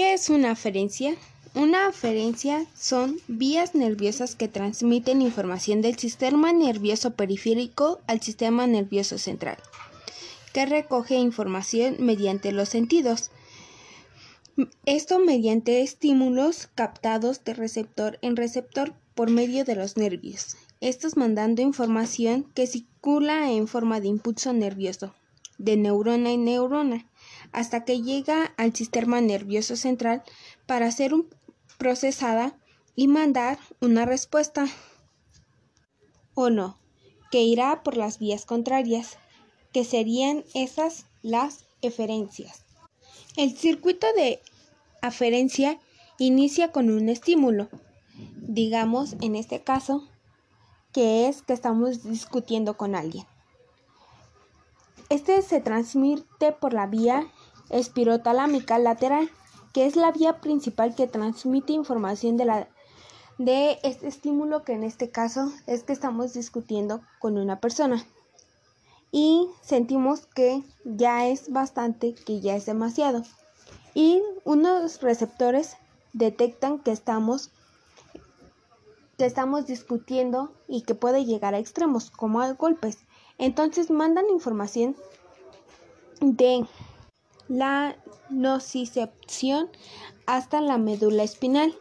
¿Qué es una aferencia? Una aferencia son vías nerviosas que transmiten información del sistema nervioso periférico al sistema nervioso central, que recoge información mediante los sentidos. Esto mediante estímulos captados de receptor en receptor por medio de los nervios, estos mandando información que circula en forma de impulso nervioso, de neurona en neurona, hasta que llega al sistema nervioso central para ser procesada y mandar una respuesta o no, que irá por las vías contrarias, que serían esas las eferencias. El circuito de aferencia inicia con un estímulo, digamos en este caso, que es que estamos discutiendo con alguien. Este se transmite por la vía espirotalámica lateral, que es la vía principal que transmite información de, la, de este estímulo que en este caso es que estamos discutiendo con una persona. Y sentimos que ya es bastante, que ya es demasiado. Y unos receptores detectan que estamos que estamos discutiendo y que puede llegar a extremos como a golpes. Entonces mandan información de la nocicepción hasta la médula espinal.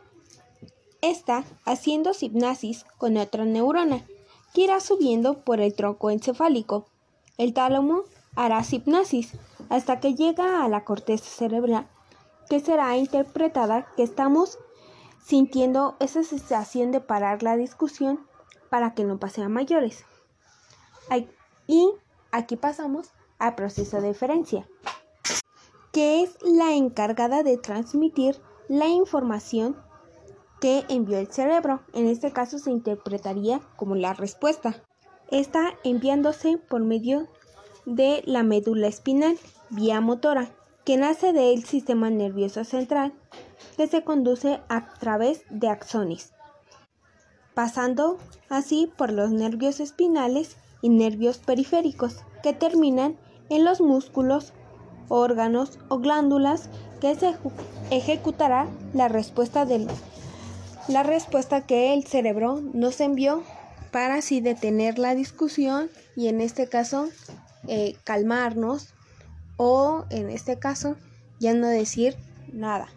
Esta haciendo hipnasis con otra neurona que irá subiendo por el tronco encefálico. El tálamo hará hipnosis hasta que llega a la corteza cerebral, que será interpretada que estamos sintiendo esa sensación de parar la discusión para que no pase a mayores. Y aquí pasamos al proceso de diferencia que es la encargada de transmitir la información que envió el cerebro. En este caso se interpretaría como la respuesta. Está enviándose por medio de la médula espinal, vía motora, que nace del sistema nervioso central, que se conduce a través de axones, pasando así por los nervios espinales y nervios periféricos, que terminan en los músculos órganos o glándulas que se ejecutará la respuesta del la respuesta que el cerebro nos envió para así detener la discusión y en este caso eh, calmarnos o en este caso ya no decir nada.